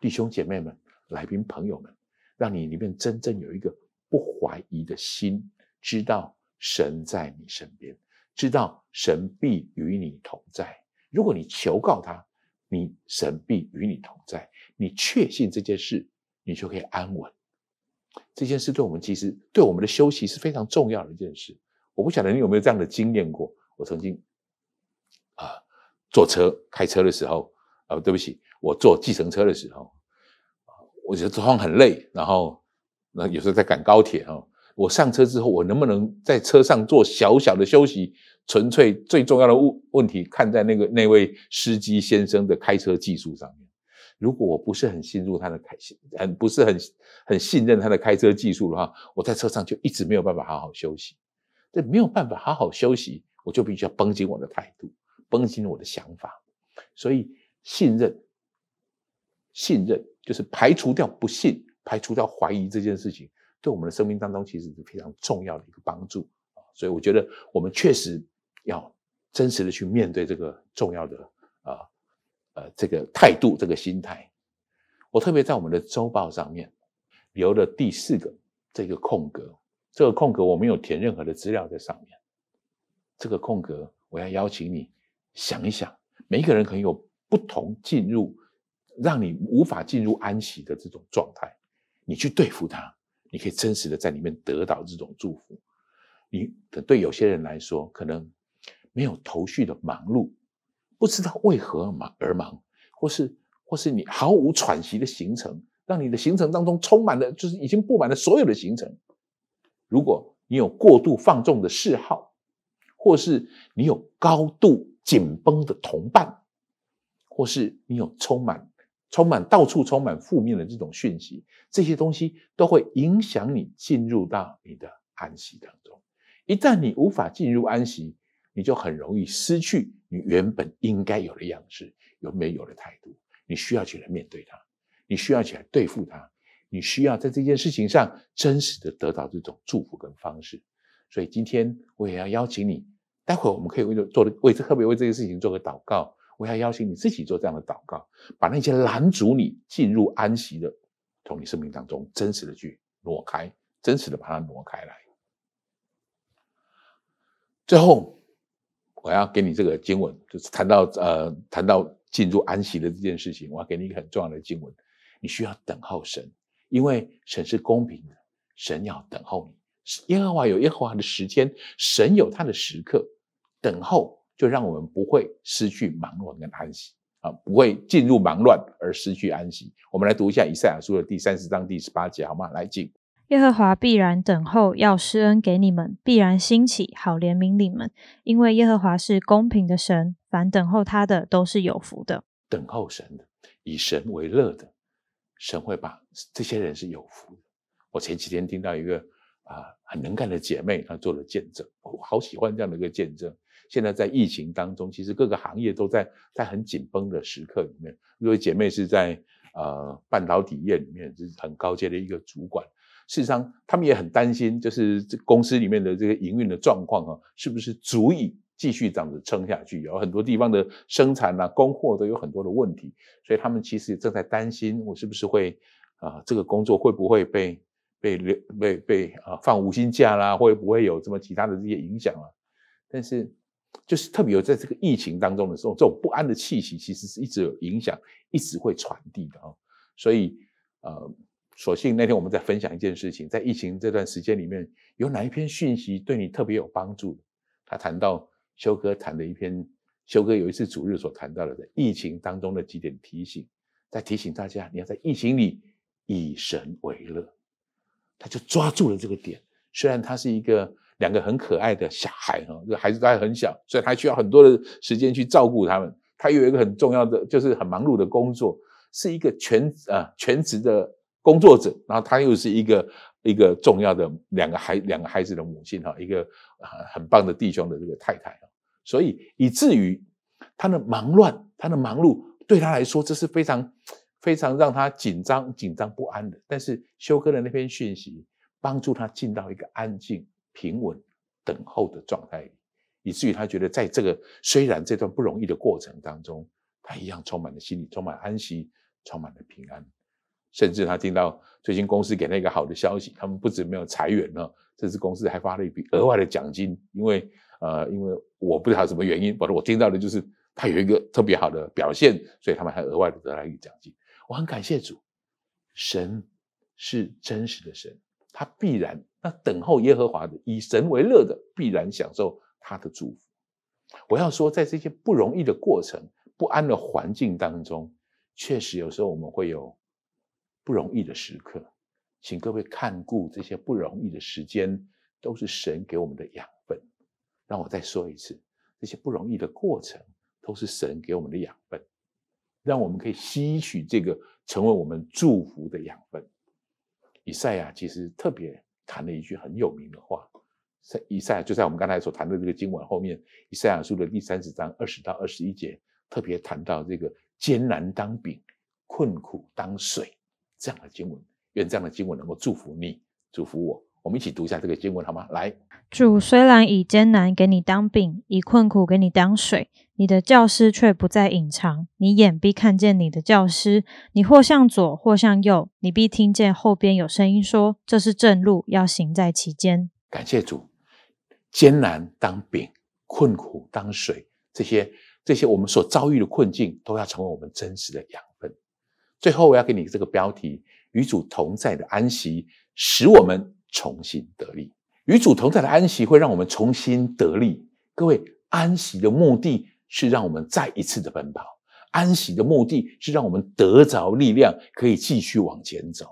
弟兄姐妹们、来宾朋友们，让你里面真正有一个不怀疑的心，知道神在你身边，知道神必与你同在。如果你求告他，你神必与你同在，你确信这件事，你就可以安稳。这件事对我们其实对我们的休息是非常重要的一件事。我不晓得你有没有这样的经验过？我曾经啊、坐车开车的时候啊、对不起，我坐计程车的时候，我觉得状况很累，然后那有时候在赶高铁啊，我上车之后，我能不能在车上做小小的休息？纯粹最重要的问问题，看在那个那位司机先生的开车技术上面。如果我不是很信任他的开，很不是很很信任他的开车技术的话，我在车上就一直没有办法好好休息。这没有办法好好休息，我就必须要绷紧我的态度，绷紧我的想法。所以信任，信任就是排除掉不信，排除掉怀疑这件事情，对我们的生命当中其实是非常重要的一个帮助啊。所以我觉得我们确实要真实的去面对这个重要的啊。呃，这个态度，这个心态，我特别在我们的周报上面留了第四个这个空格。这个空格我没有填任何的资料在上面。这个空格，我要邀请你想一想，每一个人可能有不同进入，让你无法进入安息的这种状态。你去对付他，你可以真实的在里面得到这种祝福。你对有些人来说，可能没有头绪的忙碌。不知道为何忙而忙，或是或是你毫无喘息的行程，让你的行程当中充满了，就是已经布满了所有的行程。如果你有过度放纵的嗜好，或是你有高度紧绷的同伴，或是你有充满充满到处充满负面的这种讯息，这些东西都会影响你进入到你的安息当中。一旦你无法进入安息，你就很容易失去你原本应该有的样式，有没有的态度？你需要起来面对它，你需要起来对付它，你需要在这件事情上真实的得到这种祝福跟方式。所以今天我也要邀请你，待会我们可以为做为特别为这件事情做个祷告。我要邀请你自己做这样的祷告，把那些拦阻你进入安息的，从你生命当中真实的去挪开，真实的把它挪开来。最后。我要给你这个经文，就是谈到呃谈到进入安息的这件事情，我要给你一个很重要的经文。你需要等候神，因为神是公平的，神要等候你。耶和华有耶和华的时间，神有他的时刻。等候就让我们不会失去忙乱跟安息啊，不会进入忙乱而失去安息。我们来读一下以赛亚书的第三十章第十八节，好吗？来，进。耶和华必然等候，要施恩给你们；必然兴起，好怜悯你们。因为耶和华是公平的神，凡等候他的都是有福的。等候神的，以神为乐的，神会把这些人是有福的。我前几天听到一个啊、呃、很能干的姐妹，她做了见证，我好喜欢这样的一个见证。现在在疫情当中，其实各个行业都在在很紧绷的时刻里面。因为姐妹是在呃半导体业里面，就是很高阶的一个主管。事实上，他们也很担心，就是这公司里面的这个营运的状况啊，是不是足以继续这样子撑下去？有很多地方的生产啊、供货都有很多的问题，所以他们其实正在担心，我是不是会啊，这个工作会不会被被被被，啊放五星假啦？会不会有什么其他的这些影响啊？但是，就是特别有在这个疫情当中的时候，这种不安的气息其实是一直有影响，一直会传递的啊。所以，呃。所幸那天我们在分享一件事情，在疫情这段时间里面，有哪一篇讯息对你特别有帮助？他谈到修哥谈的一篇，修哥有一次主日所谈到的，在疫情当中的几点提醒，在提醒大家，你要在疫情里以神为乐。他就抓住了这个点，虽然他是一个两个很可爱的小孩哈，这孩子都还很小，所以他需要很多的时间去照顾他们。他有一个很重要的，就是很忙碌的工作，是一个全啊全职的。工作者，然后他又是一个一个重要的两个孩两个孩子的母亲哈，一个很很棒的弟兄的这个太太，所以以至于他的忙乱，他的忙碌对他来说，这是非常非常让他紧张紧张不安的。但是修哥的那篇讯息帮助他进到一个安静平稳等候的状态，以至于他觉得在这个虽然这段不容易的过程当中，他一样充满了心里充满安息。充满了平安。甚至他听到最近公司给他一个好的消息，他们不止没有裁员了，这次公司还发了一笔额外的奖金。因为呃，因为我不知道什么原因，反正我听到的就是他有一个特别好的表现，所以他们还额外的得来一个奖金。我很感谢主，神是真实的神，他必然那等候耶和华的，以神为乐的，必然享受他的祝福。我要说，在这些不容易的过程、不安的环境当中，确实有时候我们会有。不容易的时刻，请各位看顾这些不容易的时间，都是神给我们的养分。让我再说一次，这些不容易的过程，都是神给我们的养分，让我们可以吸取这个，成为我们祝福的养分。以赛亚其实特别谈了一句很有名的话，在以赛亚就在我们刚才所谈的这个经文后面，以赛亚书的第三十章二十到二十一节，特别谈到这个艰难当饼，困苦当水。这样的经文，愿这样的经文能够祝福你，祝福我。我们一起读一下这个经文好吗？来，主虽然以艰难给你当饼，以困苦给你当水，你的教师却不再隐藏。你眼必看见你的教师，你或向左，或向右，你必听见后边有声音说：“这是正路，要行在其间。”感谢主，艰难当饼，困苦当水，这些这些我们所遭遇的困境，都要成为我们真实的养分。最后，我要给你这个标题：与主同在的安息，使我们重新得力。与主同在的安息会让我们重新得力。各位，安息的目的是让我们再一次的奔跑，安息的目的是让我们得着力量，可以继续往前走。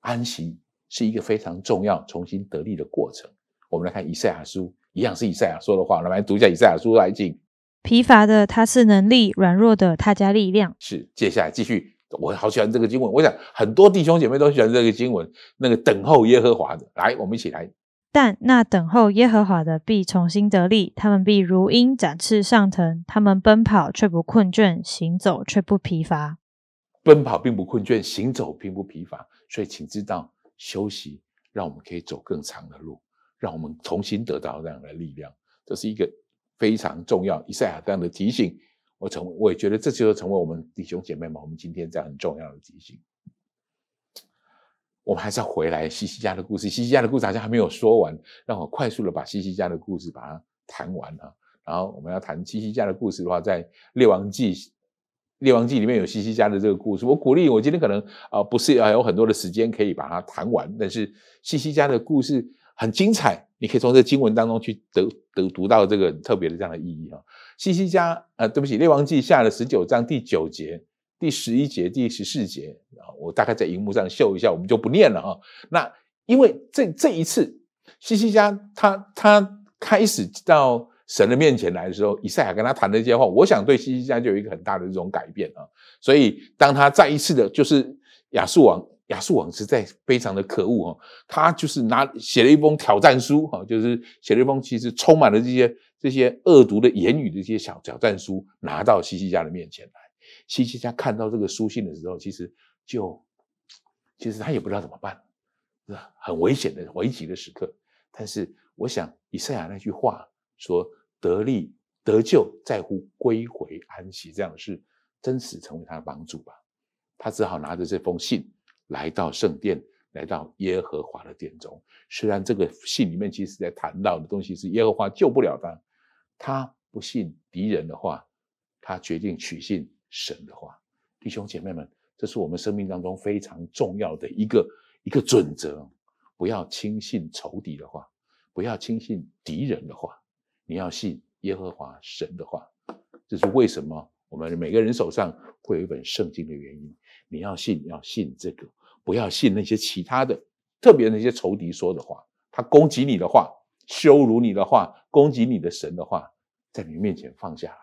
安息是一个非常重要、重新得力的过程。我们来看以赛亚书，一样是以赛亚说的话，来读一下以赛亚书来听。疲乏的他是能力，软弱的他加力量。是，接下来继续。我好喜欢这个经文，我想很多弟兄姐妹都喜欢这个经文。那个等候耶和华的，来，我们一起来。但那等候耶和华的必重新得力，他们必如鹰展翅上腾，他们奔跑却不困倦，行走却不疲乏。奔跑并不困倦，行走并不疲乏。所以，请知道休息，让我们可以走更长的路，让我们重新得到这样的力量。这是一个非常重要，以赛亚这样的提醒。我成，我也觉得这就是成为我们弟兄姐妹们，我们今天这样很重要的提醒。我们还是要回来西西家的故事。西西家的故事好像还没有说完，让我快速的把西西家的故事把它谈完哈。然后我们要谈西西家的故事的话，在列王记，列王记里面有西西家的这个故事。我鼓励我今天可能啊不是还有很多的时间可以把它谈完，但是西西家的故事很精彩，你可以从这经文当中去得得读到这个特别的这样的意义哈。西西家，呃，对不起，《列王记下》的十九章第九节、第十一节、第十四节啊，我大概在荧幕上秀一下，我们就不念了啊。那因为这这一次，西西家他他开始到神的面前来的时候，以赛亚跟他谈的这些话，我想对西西家就有一个很大的这种改变啊。所以当他再一次的，就是亚述王，亚述王实在非常的可恶哈，他就是拿写了一封挑战书哈，就是写了一封其实充满了这些。这些恶毒的言语的这些小挑战书拿到西西家的面前来，西西家看到这个书信的时候，其实就其实他也不知道怎么办，是？很危险的危急的时刻。但是我想以赛亚那句话说：“得力得救在乎归回安息”，这样的事真实成为他的帮助吧。他只好拿着这封信来到圣殿，来到耶和华的殿中。虽然这个信里面其实在谈到的东西是耶和华救不了他。他不信敌人的话，他决定取信神的话。弟兄姐妹们，这是我们生命当中非常重要的一个一个准则：不要轻信仇敌的话，不要轻信敌人的话，你要信耶和华神的话。这是为什么我们每个人手上会有一本圣经的原因。你要信，要信这个，不要信那些其他的，特别那些仇敌说的话，他攻击你的话，羞辱你的话，攻击你的神的话。在你面前放下来，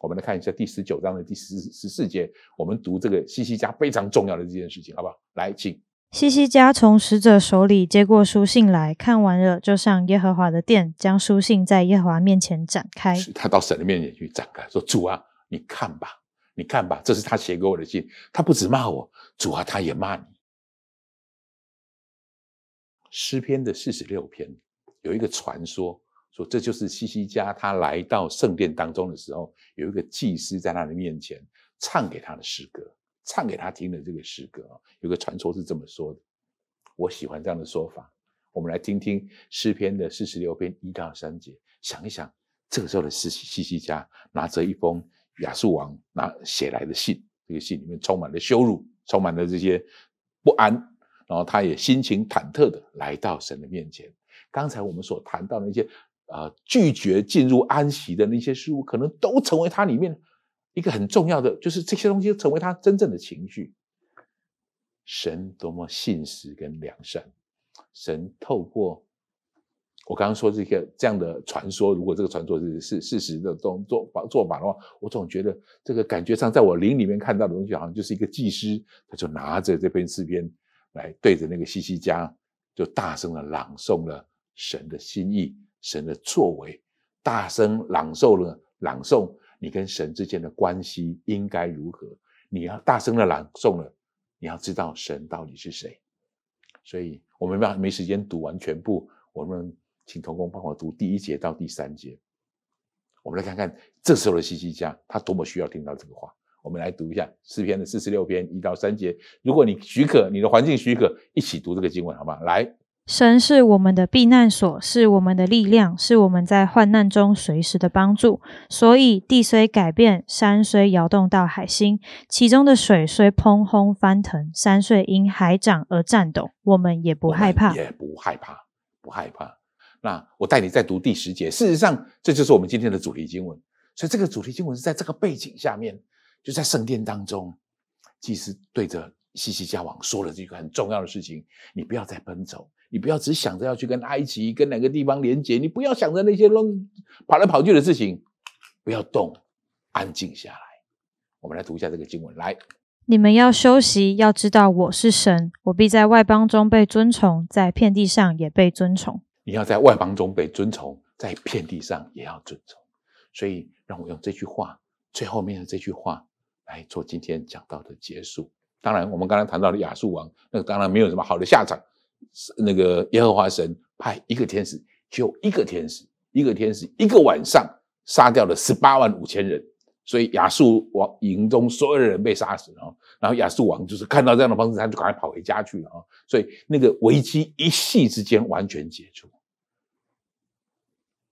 我们来看一下第十九章的第十十四节，我们读这个西西家非常重要的这件事情，好不好？来，请。西西家从使者手里接过书信来，看完了，就上耶和华的殿，将书信在耶和华面前展开。他到神的面前去展开，说：“主啊，你看吧，你看吧，这是他写给我的信。他不止骂我，主啊，他也骂你。”诗篇的四十六篇有一个传说。说这就是西西家，他来到圣殿当中的时候，有一个祭司在他的面前唱给他的诗歌。唱给他听的这个诗歌啊，有个传说是这么说的，我喜欢这样的说法。我们来听听诗篇的四十六篇一到三节，想一想这个时候的西西西家拿着一封亚述王拿写来的信，这个信里面充满了羞辱，充满了这些不安，然后他也心情忐忑的来到神的面前。刚才我们所谈到的那些呃拒绝进入安息的那些事物，可能都成为他里面。一个很重要的就是这些东西成为他真正的情绪。神多么信实跟良善，神透过我刚刚说这个这样的传说，如果这个传说是是事实的动作做做法的话，我总觉得这个感觉上，在我灵里面看到的东西，好像就是一个祭司，他就拿着这篇诗篇来对着那个西西家，就大声的朗诵了神的心意、神的作为，大声朗诵了朗诵。你跟神之间的关系应该如何？你要大声的朗诵了，你要知道神到底是谁。所以我们没没时间读完全部，我们请同工帮我读第一节到第三节。我们来看看这时候的西西家，他多么需要听到这个话。我们来读一下诗篇的四十六篇一到三节。如果你许可，你的环境许可，一起读这个经文，好吗？来。神是我们的避难所，是我们的力量，是我们在患难中随时的帮助。所以地虽改变，山虽摇动到海心，其中的水虽砰轰翻腾，山虽因海涨而颤抖，我们也不害怕，也不害怕，不害怕。那我带你再读第十节。事实上，这就是我们今天的主题经文。所以这个主题经文是在这个背景下面，就在圣殿当中，祭司对着西西家王说了这个很重要的事情：你不要再奔走。你不要只想着要去跟埃及、跟哪个地方连接，你不要想着那些乱跑来跑去的事情，不要动，安静下来。我们来读一下这个经文，来，你们要休息，要知道我是神，我必在外邦中被尊崇，在遍地上也被尊崇。你要在外邦中被尊崇，在遍地上也要尊崇。所以，让我用这句话，最后面的这句话来做今天讲到的结束。当然，我们刚才谈到的亚述王，那当然没有什么好的下场。那个耶和华神派一个天使，就一个天使，一个天使，一个晚上杀掉了十八万五千人，所以亚述王营中所有的人被杀死了。然后亚述王就是看到这样的方式，他就赶快跑回家去了啊。所以那个危机一夕之间完全解除。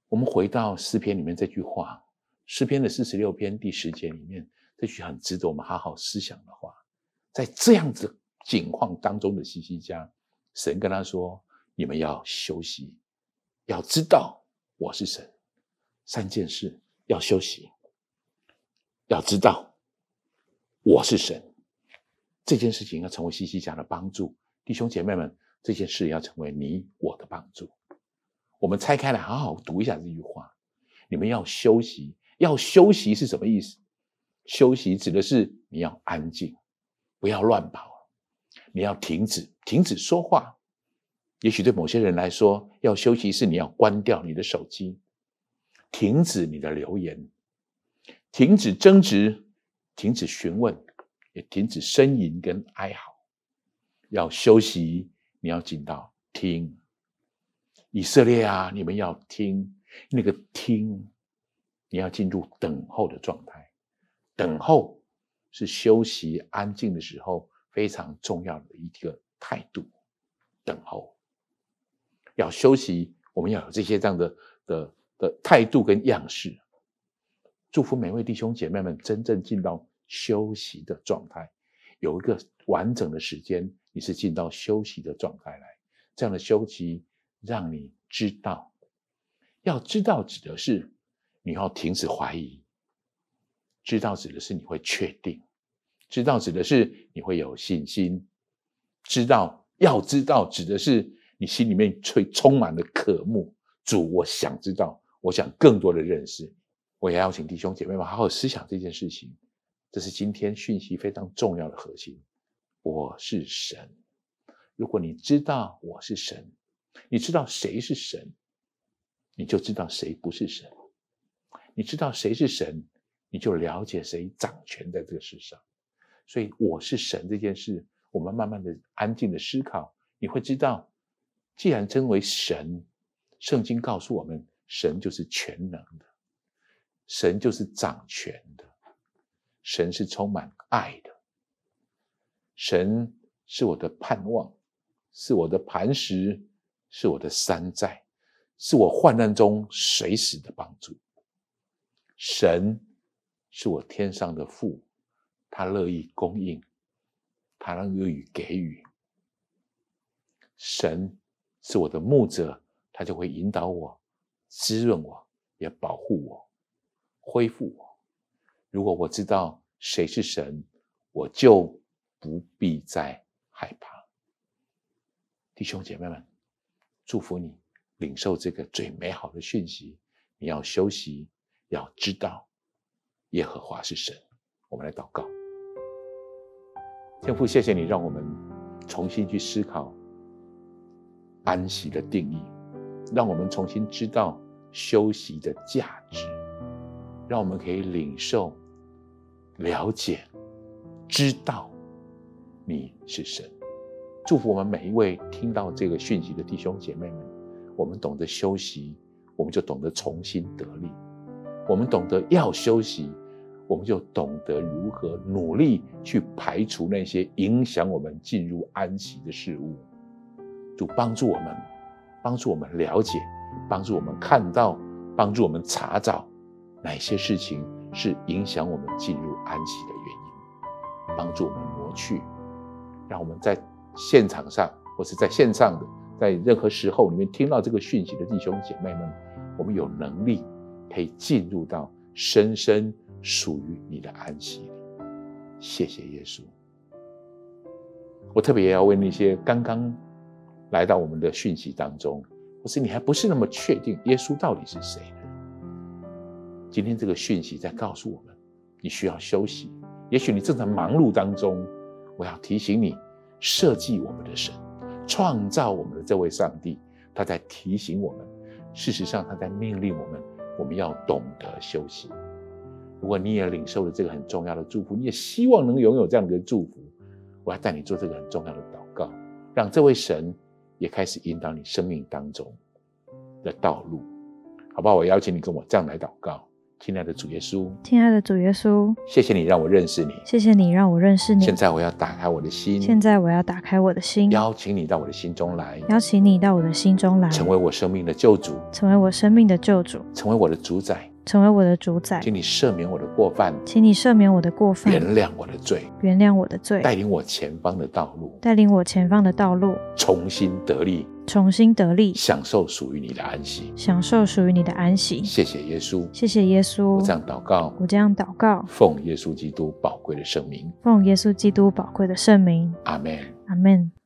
我们回到诗篇里面这句话，诗篇的四十六篇第十节里面这句很值得我们好好思想的话，在这样子境况当中的西西家。神跟他说：“你们要休息，要知道我是神。三件事要休息，要知道我是神。这件事情要成为西西家的帮助，弟兄姐妹们，这件事要成为你我的帮助。我们拆开来好好读一下这句话：你们要休息，要休息是什么意思？休息指的是你要安静，不要乱跑。”你要停止，停止说话。也许对某些人来说，要休息是你要关掉你的手机，停止你的留言，停止争执，停止询问，也停止呻吟跟哀嚎。要休息，你要进到听。以色列啊，你们要听那个听，你要进入等候的状态。等候是休息安静的时候。非常重要的一个态度，等候，要休息，我们要有这些这样的的的态度跟样式。祝福每位弟兄姐妹们真正进到休息的状态，有一个完整的时间，你是进到休息的状态来。这样的休息，让你知道，要知道指的是你要停止怀疑，知道指的是你会确定。知道指的是你会有信心，知道要知道指的是你心里面充充满了渴慕。主，我想知道，我想更多的认识。我也邀请弟兄姐妹们好好思想这件事情，这是今天讯息非常重要的核心。我是神，如果你知道我是神，你知道谁是神，你就知道谁不是神。你知道谁是神，你就了解谁掌权在这个世上。所以我是神这件事，我们慢慢的安静的思考，你会知道，既然称为神，圣经告诉我们，神就是全能的，神就是掌权的，神是充满爱的，神是我的盼望，是我的磐石，是我的山寨，是我患难中随时的帮助。神是我天上的父，他乐意供应，他乐意给予。神是我的牧者，他就会引导我、滋润我，也保护我、恢复我。如果我知道谁是神，我就不必再害怕。弟兄姐妹们，祝福你领受这个最美好的讯息。你要休息，要知道耶和华是神。我们来祷告，天父，谢谢你让我们重新去思考。安息的定义，让我们重新知道休息的价值，让我们可以领受、了解、知道你是神。祝福我们每一位听到这个讯息的弟兄姐妹们。我们懂得休息，我们就懂得重新得力；我们懂得要休息，我们就懂得如何努力去排除那些影响我们进入安息的事物。主帮助我们，帮助我们了解，帮助我们看到，帮助我们查找哪些事情是影响我们进入安息的原因，帮助我们挪去，让我们在现场上或是在线上的，在任何时候里面听到这个讯息的弟兄姐妹们，我们有能力可以进入到深深属于你的安息里。谢谢耶稣。我特别要为那些刚刚。来到我们的讯息当中，或是你还不是那么确定耶稣到底是谁呢？今天这个讯息在告诉我们，你需要休息。也许你正在忙碌当中，我要提醒你，设计我们的神，创造我们的这位上帝，他在提醒我们。事实上，他在命令我们，我们要懂得休息。如果你也领受了这个很重要的祝福，你也希望能拥有这样的祝福，我要带你做这个很重要的祷告，让这位神。也开始引导你生命当中的道路，好不好？我邀请你跟我这样来祷告，亲爱的主耶稣，亲爱的主耶稣，谢谢你让我认识你，谢谢你让我认识你。现在我要打开我的心，现在我要打开我的心，邀请你到我的心中来，邀请你到我的心中来，成为我生命的救主，成为我生命的救主，成为我的主宰。成为我的主宰，请你赦免我的过犯，请你赦免我的过犯，原谅我的罪，原谅我的罪，带领我前方的道路，带领我前方的道路，重新得力，重新得力，享受属于你的安息，享受属于你的安息。谢谢耶稣，谢谢耶稣。我这样祷告，我这样祷告，奉耶稣基督宝贵的圣名，奉耶稣基督宝贵的圣名。阿门，阿门。